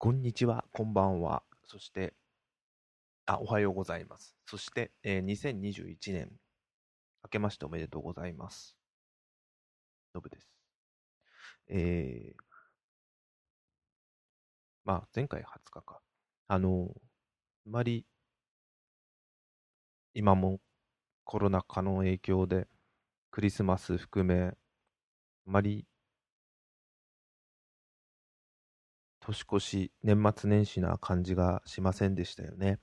こんにちは、こんばんは。そして、あ、おはようございます。そして、えー2021年、明けましておめでとうございます。のぶです。えー、まあ、前回20日か。あの、あまり、今もコロナ禍の影響で、クリスマス含め、あまり年越し、年末年始な感じがしませんでしたよね。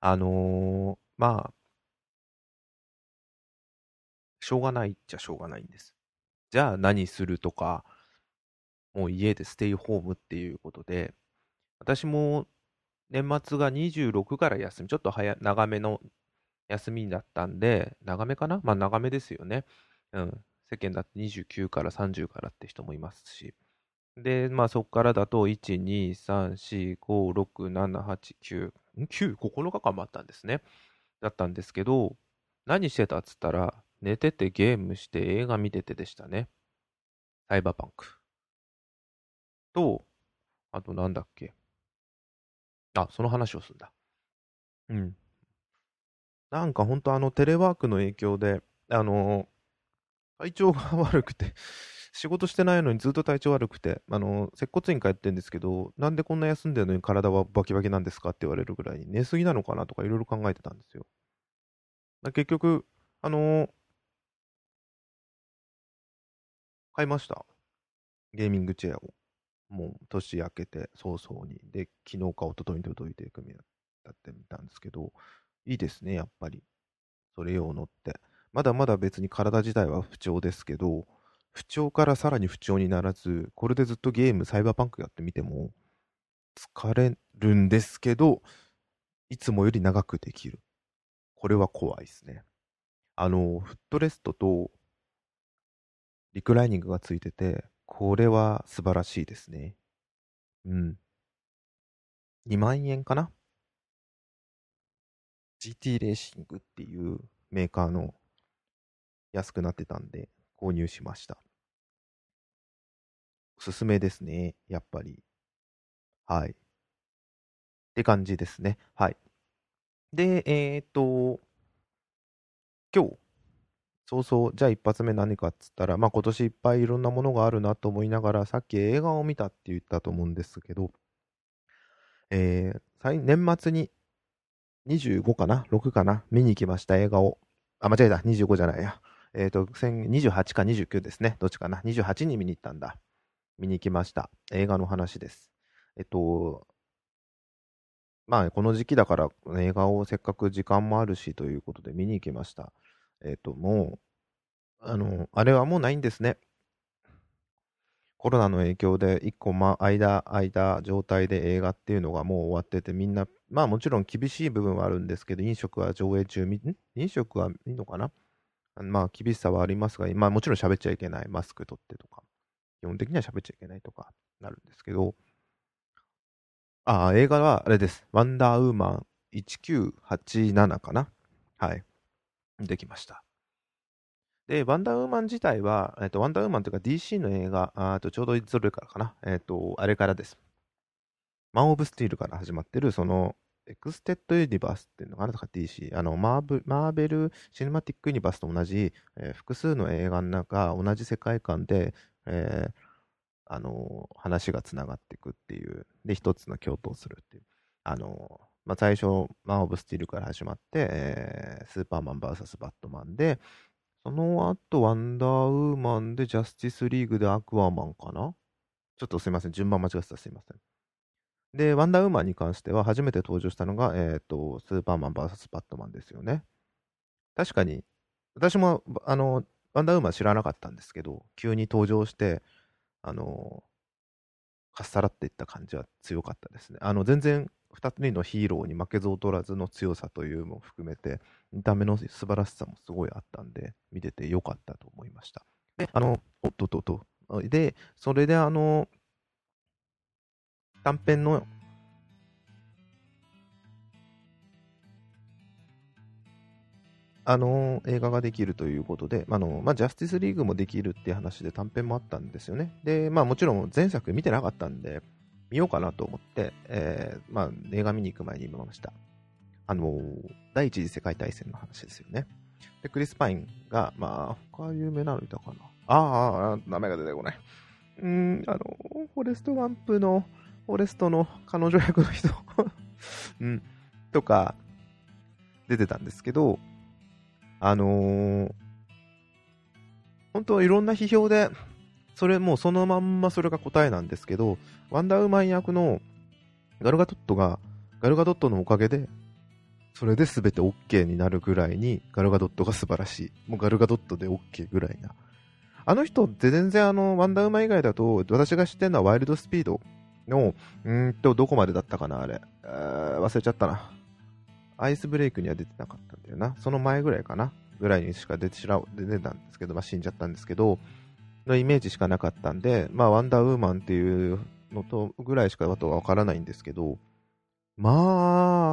あのーまあ、しょうがないっちゃしょうがないんです。じゃあ何するとか、もう家でステイホームっていうことで、私も年末が26から休み、ちょっと早長めの休みだったんで、長めかな？まあ長めですよね。うん。世間だって29から30からって人もいますし。で、まあそこからだと、1、2、3、4、5、6、7、8、9、?9、9日間もあったんですね。だったんですけど、何してたっつったら、寝ててゲームして映画見ててでしたね。サイバーパンク。と、あとなんだっけ。あ、その話をするんだ。うん。なんか本当あのテレワークの影響で、あの、体調が悪くて、仕事してないのにずっと体調悪くて、あの、接骨院通ってんですけど、なんでこんな休んでるのに体はバキバキなんですか？って言われるぐらい、寝すぎなのかなとかいろいろ考えてたんですよ。結局、あの買いました。ゲーミングチェアを。もう年明けて早々に。で、昨日か一昨日に届いて組み立ってみたんですけど、いいですね、やっぱり。それ用のって。まだまだ別に体自体は不調ですけど、不調からさらに不調にならず、これでずっとゲーム、サイバーパンクやってみても、疲れるんですけど、いつもより長くできる。これは怖いですね。あの、フットレストと、リクライニングがついてて、これは素晴らしいですね。うん。2万円かな ?GT レーシングっていうメーカーの安くなってたんで購入しました。おすすめですね。やっぱり。はい。って感じですね。はい。で、えっ、と、今日、そうそう、じゃあ一発目何かっつったら、まあ今年いっぱいいろんなものがあるなと思いながら、さっき映画を見たって言ったと思うんですけど、えー、年末に25かな ?6 かな？見に行きました映画を。あ、間違えた。25じゃないや。えっ、と、先28か29ですね。どっちかな ?28 に見に行ったんだ。見に行きました。映画の話です。えっと、まあ、この時期だから映画をせっかく時間もあるしということで見に行きました。えっと、もう、あの、あれはもうないんですね。コロナの影響で一個ま、間、間状態で映画っていうのがもう終わってて、みんな、まあもちろん厳しい部分はあるんですけど、飲食は上映中、飲食はいいのかな？まあ厳しさはありますが、まあもちろん喋っちゃいけない、マスク取ってとか、基本的には喋っちゃいけないとかなるんですけど、ああ、映画はあれです。ワンダーウーマン1987かなはい。できました。で、ワンダーウーマン自体は、えっと、ワンダーウーマンというか DC の映画、あとちょうどいつどれからかなえっと、あれからです。マン・オブ・スティールから始まってる、その、エクステンデッド・ユニバースっていうのかなとか DC、あのマーブ、マーベル・シネマティック・ユニバースと同じ、えー複数の映画の中、同じ世界観で、えーあのー話がつながっていくっていう、で、一つの共闘するっていう。あのーまあ、最初、マン・オブ・スティールから始まって、えースーパーマン VS バットマンで、その後、ワンダーウーマンで、ジャスティスリーグでアクアマンかな？ちょっとすいません。順番間違ってたらすいません。で、ワンダーウーマンに関しては、初めて登場したのが、えっ、と、スーパーマン VS バットマンですよね。確かに、私も、あの、ワンダーウーマン知らなかったんですけど、急に登場して、あの、かっさらっていった感じは強かったですね。あの、全然、二人のヒーローに負けず劣らずの強さというのも含めて、見た目の素晴らしさもすごいあったんで、見ててよかったと思いました。で、あの、おっとっとっと。で、それであの、短編の、あの、映画ができるということで、あの、まあ、ジャスティスリーグもできるっていう話で短編もあったんですよね。で、まあもちろん前作見てなかったんで、見ようかなと思って、えー、まあ、映画見に行く前に見ました。あの、第一次世界大戦の話ですよね。で、クリス・パインが、まあ、他有名なのいたかな。ああ、名前が出てこない。うん、あの、フォレスト・ワンプの、フォレストの彼女役の人 うん、とか、出てたんですけど、あのー、本当はいろんな批評で、それもうそのまんまそれが答えなんですけど、ワンダーウーマン役のガルガドットが、ガルガドットのおかげで、それで全て OK になるぐらいに、ガルガドットが素晴らしい。もうガルガドットで OK ぐらいな。あの人って全然あの、ワンダーウーマン以外だと、私が知ってるのはワイルドスピードの、うんと、どこまでだったかな、あれ。忘れちゃったな。アイスブレイクには出てなかったんだよな。その前ぐらいかな。ぐらいにしか出て出てたんですけど、まあ、死んじゃったんですけど、のイメージしかなかったんで、まあ、ワンダーウーマンっていうのとぐらいしかあとはわからないんですけど、ま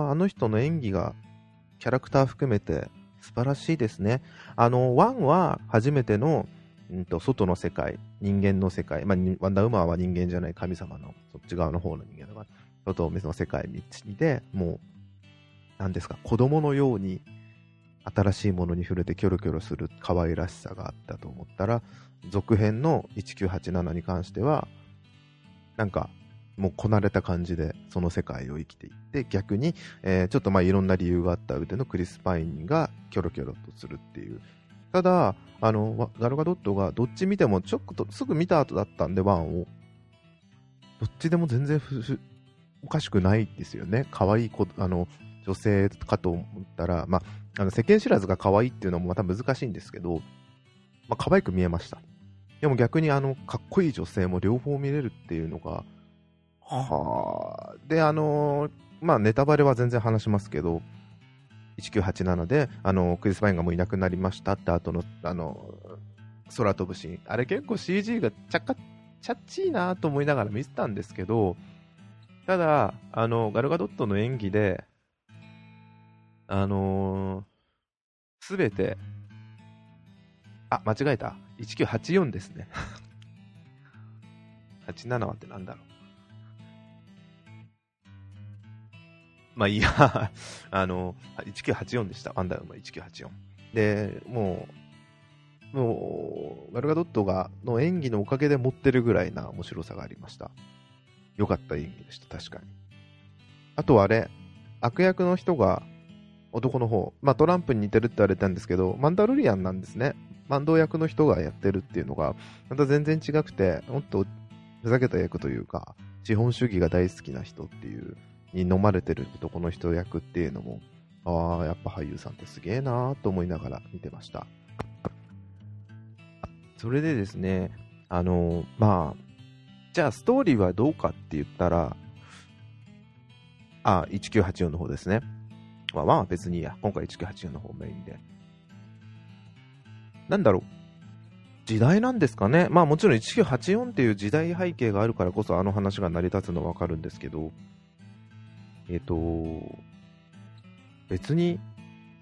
あ、あの人の演技がキャラクター含めて素晴らしいですね。あの、ワンは初めての、うんと、外の世界、人間の世界、まあ、ワンダーウーマンは人間じゃない神様のそっち側の方の人間だから、外の世界道で、もう、何ですか、子供のように新しいものに触れてキョロキョロする可愛らしさがあったと思ったら、続編の1987に関しては、なんか、もうこなれた感じでその世界を生きていって逆に、えー、ちょっとまあいろんな理由があった腕のクリス・パインがキョロキョロとするっていう。ただあのガルガドットがどっち見てもちょっとすぐ見た後だったんでワンを。どっちでも全然おかしくないですよね。可愛い子あの女性かと思ったら、まあ、あの世間知らずが可愛いっていうのもまた難しいんですけど、まあ、可愛く見えましたでも逆にあのかっこいい女性も両方見れるっていうのがはあ。で、あのー、まあ、ネタバレは全然話しますけど、1987で、あのクリス・パインがもういなくなりましたって後の、あの空飛ぶシーン。あれ結構 CG がちゃか、チャッチーなと思いながら見てたんですけど、ただ、あの、ガルガドットの演技で、あのす、べて、あ、間違えた。1984ですね。87はってなんだろう。まあいいや、あの、1984でした。ワンダーウーマン1984。で、もう、もう、ガルガドットが、の演技のおかげで持ってるぐらいな面白さがありました。良かった演技でした、確かに。あとはあれ、悪役の人が、男の方、まあトランプに似てるって言われたんですけど、マンダロリアンなんですね。マンド役の人がやってるっていうのが、また全然違くて、もっとふざけた役というか、資本主義が大好きな人っていうに飲まれてる男の人役っていうのも、ああ、やっぱ俳優さんってすげえなーと思いながら見てました。それでですね、あのー、まあ、じゃあストーリーはどうかって言ったら、あ、1984の方ですね。まあ、1は別にいいや。今回1984の方メインで。なんだろう。時代なんですかね。まあもちろん1984っていう時代背景があるからこそあの話が成り立つのはわかるんですけど、えっ、ー、と、別に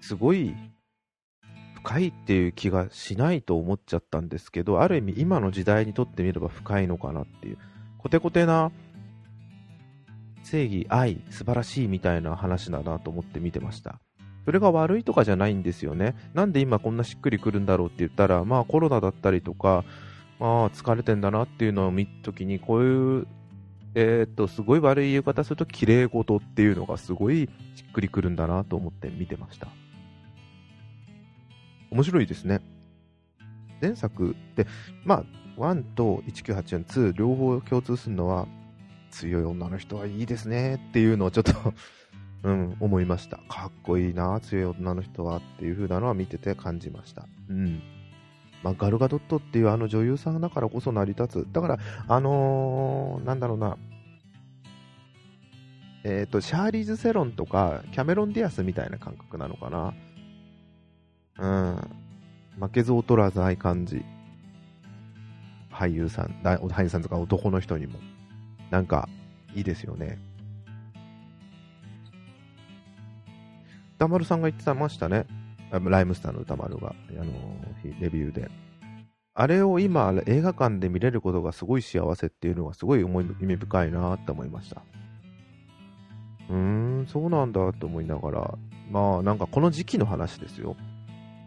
すごい深いっていう気がしないと思っちゃったんですけど、ある意味今の時代にとってみれば深いのかなっていう、コテコテな正義、愛、素晴らしいみたいな話だなと思って見てました。それが悪いとかじゃないんですよね。なんで今こんなしっくりくるんだろうって言ったら、まあコロナだったりとか、まあ疲れてんだなっていうのを見たときに、こういうえー、っと、すごい悪い言い方すると、綺麗事っていうのがすごいしっくりくるんだなと思って見てました。面白いですね。前作って、まあ、1と1984、2両方共通するのは、強い女の人はいいですねっていうのをちょっと うん、思いました。かっこいいな、強い女の人はっていう風なのは見てて感じました。うん。まあ、ガルガドットっていうあの女優さんだからこそ成り立つ。だから、あのー、なんだろうな、えっ、ー、と、シャーリーズ・セロンとか、キャメロン・ディアスみたいな感覚なのかな。うん。負けず劣らず愛感じ。俳優さん、俳優さんとか男の人にも。なんか、いいですよね。歌丸さんが言ってましたね。ライムスターの歌丸が、あの、レビューで。あれを今、映画館で見れることがすごい幸せっていうのがすごい思い意味深いなって思いました。うーん、そうなんだって思いながら、まあなんかこの時期の話ですよ。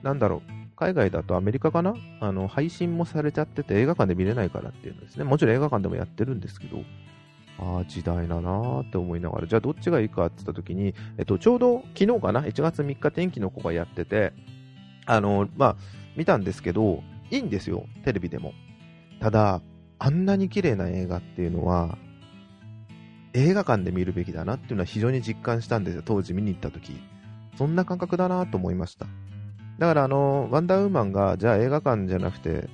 なんだろう、海外だとアメリカかな？あの、配信もされちゃってて映画館で見れないからっていうのですね。もちろん映画館でもやってるんですけど、ああ、時代だなーって思いながら、じゃあどっちがいいかって言った時に、えっと、ちょうど昨日かな ?1 月3日天気の子がやってて、あの、まあ、見たんですけど、いいんですよ、テレビでも。ただ、あんなに綺麗な映画っていうのは、映画館で見るべきだなっていうのは非常に実感したんですよ、当時見に行った時。そんな感覚だなと思いました。だからあの、ワンダーウーマンが、じゃあ映画館じゃなくて、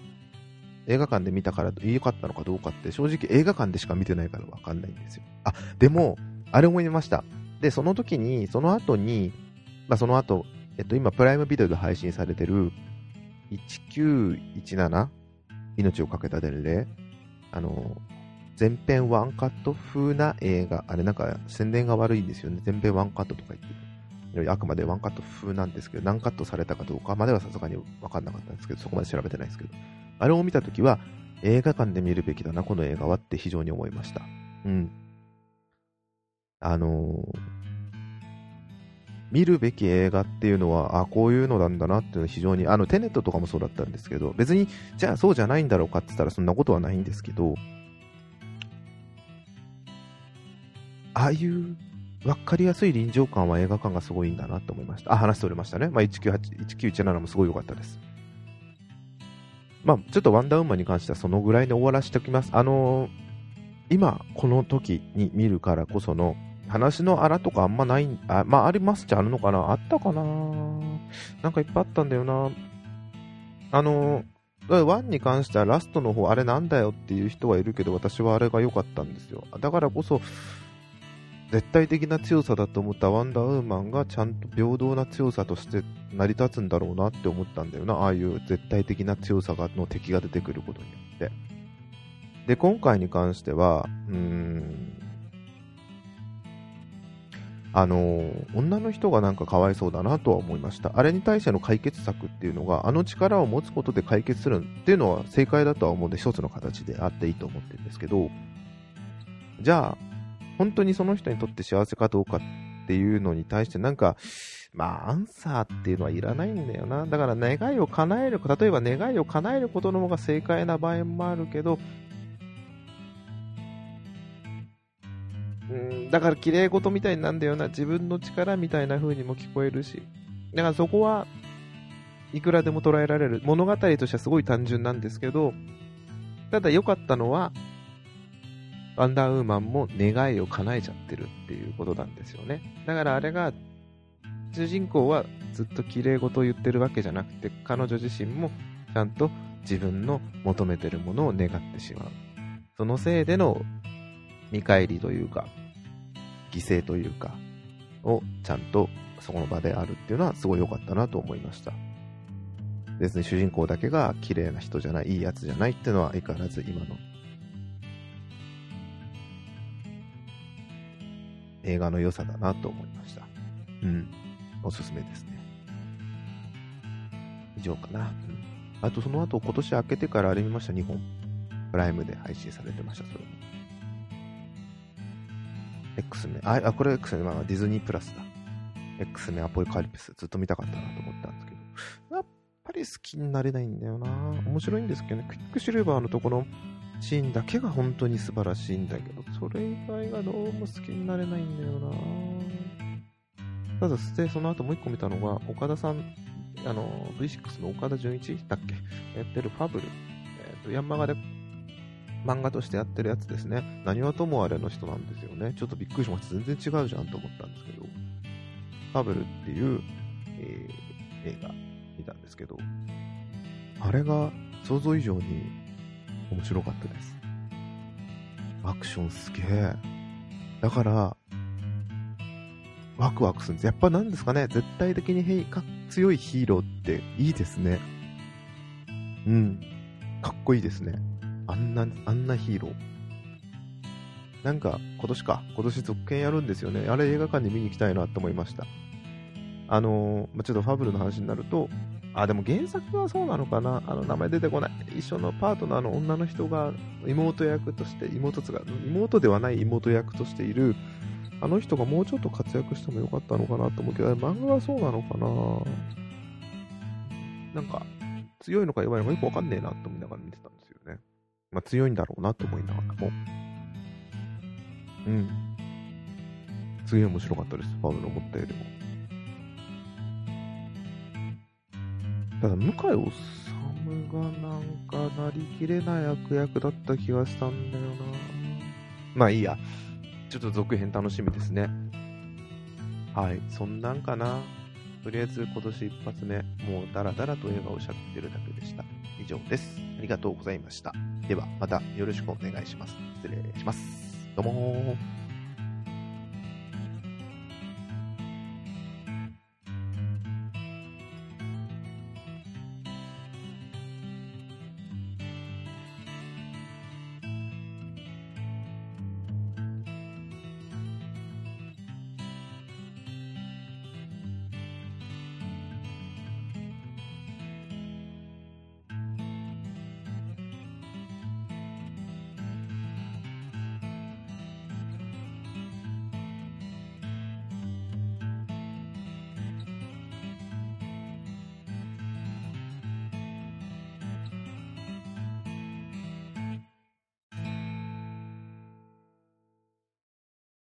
映画館で見たから良かったのかどうかって、正直映画館でしか見てないからわかんないんですよ。あ、でも、あれ思いました。で、その時に、その後に、まあその後、えっと今プライムビデオで配信されてる、1917命をかけた伝令あの、全編ワンカット風な映画、あれなんか宣伝が悪いんですよね。全編ワンカットとか言って。あくまでワンカット風なんですけど、何カットされたかどうかまではさすがに分かんなかったんですけど、そこまで調べてないですけど。あれを見たときは、映画館で見るべきだな、この映画はって非常に思いました。うん。あのー見るべき映画っていうのは、あ、こういうのなんだなっていうのは非常に、あの、テネットとかもそうだったんですけど、別に、じゃあそうじゃないんだろうかって言ったらそんなことはないんですけど、ああいう分かりやすい臨場感は映画館がすごいんだなと思いました。あ、話しておりましたね。まあ、198、1917もすごい良かったです。まあ、ちょっとワンダーウーマンに関してはそのぐらいで終わらせておきます。あのー、今、この時に見るからこその、話のあらとかあんまない、あ、まあありますっちゃあるのかなあったかななんかいっぱいあったんだよな。あの、1に関してはラストの方あれなんだよっていう人はいるけど私はあれが良かったんですよ。だからこそ絶対的な強さだと思ったワンダーウーマンがちゃんと平等な強さとして成り立つんだろうなって思ったんだよな。ああいう絶対的な強さがの敵が出てくることによって。で、今回に関しては、うーん、あの女の人がなんかかわいそうだなとは思いました。あれに対しての解決策っていうのが、あの力を持つことで解決するっていうのは正解だとは思うんで、一つの形であっていいと思ってるんですけど、じゃあ、本当にその人にとって幸せかどうかっていうのに対してなんか、まあ、アンサーっていうのはいらないんだよな。だから願いを叶える、例えば願いを叶えることの方が正解な場合もあるけど、うん、だから綺麗事みたいなんだよな、自分の力みたいな風にも聞こえるし。だからそこはいくらでも捉えられる。物語としてはすごい単純なんですけど、ただ良かったのは、ワンダーウーマンも願いを叶えちゃってるっていうことなんですよね。だからあれが、主人公はずっと綺麗事を言ってるわけじゃなくて、彼女自身もちゃんと自分の求めてるものを願ってしまう。そのせいでの見返りというか、犠牲というか、をちゃんとそこの場であるっていうのはすごい良かったなと思いました。ですね、主人公だけが綺麗な人じゃない、いいやつじゃないっていうのは相変わらず今の映画の良さだなと思いました。うん。おすすめですね。以上かな。うん、あとその後今年明けてからあれ見ました、2本。プライムで配信されてました、それも。X メン、あ、あこれ X メン、まあ、ディズニープラスだ。X メンアポリカリプス、ずっと見たかったなと思ったんですけど、やっぱり好きになれないんだよな面白いんですけどね、クイックシルバーのところシーンだけが本当に素晴らしいんだけど、それ以外がどうも好きになれないんだよなただ、で、その後もう一個見たのが、岡田さん、あの、V6 の岡田准一だっけ？やってるファブル。えっ、ー、と、ヤンマガで漫画としてやってるやつですね。何はともあれの人なんですよね。ちょっとびっくりしました。全然違うじゃんと思ったんですけど、ファブルっていう、えー、映画見たんですけど、あれが想像以上に面白かったです。アクションすげえ。だから、ワクワクするんです。やっぱなんですかね、絶対的に強いヒーローっていいですね。うん。かっこいいですね。あんな、あんなヒーロー。なんか、今年か。今年続編やるんですよね。あれ映画館で見に行きたいなと思いました。あのー、ま、ちょっとファブルの話になると、あ、でも原作はそうなのかな？あの、名前出てこない。一緒のパートナーの女の人が妹役として、妹つが、妹ではない妹役としている、あの人がもうちょっと活躍してもよかったのかなと思うけど、漫画はそうなのかな？なんか、強いのか弱いのかよくわかんねえなと思いながら見てたんですよね。まあ強いんだろうなと思いながらも。うん。すげえ面白かったです。ファブル思ったよりも。ただ、向井治がなんかなりきれない悪役だった気がしたんだよな。まあいいや。ちょっと続編楽しみですね。はい。そんなんかな。とりあえず今年一発目、もうダラダラと映画をしゃってるだけでした。以上です。ありがとうございました。では、またよろしくお願いします。失礼します。どうも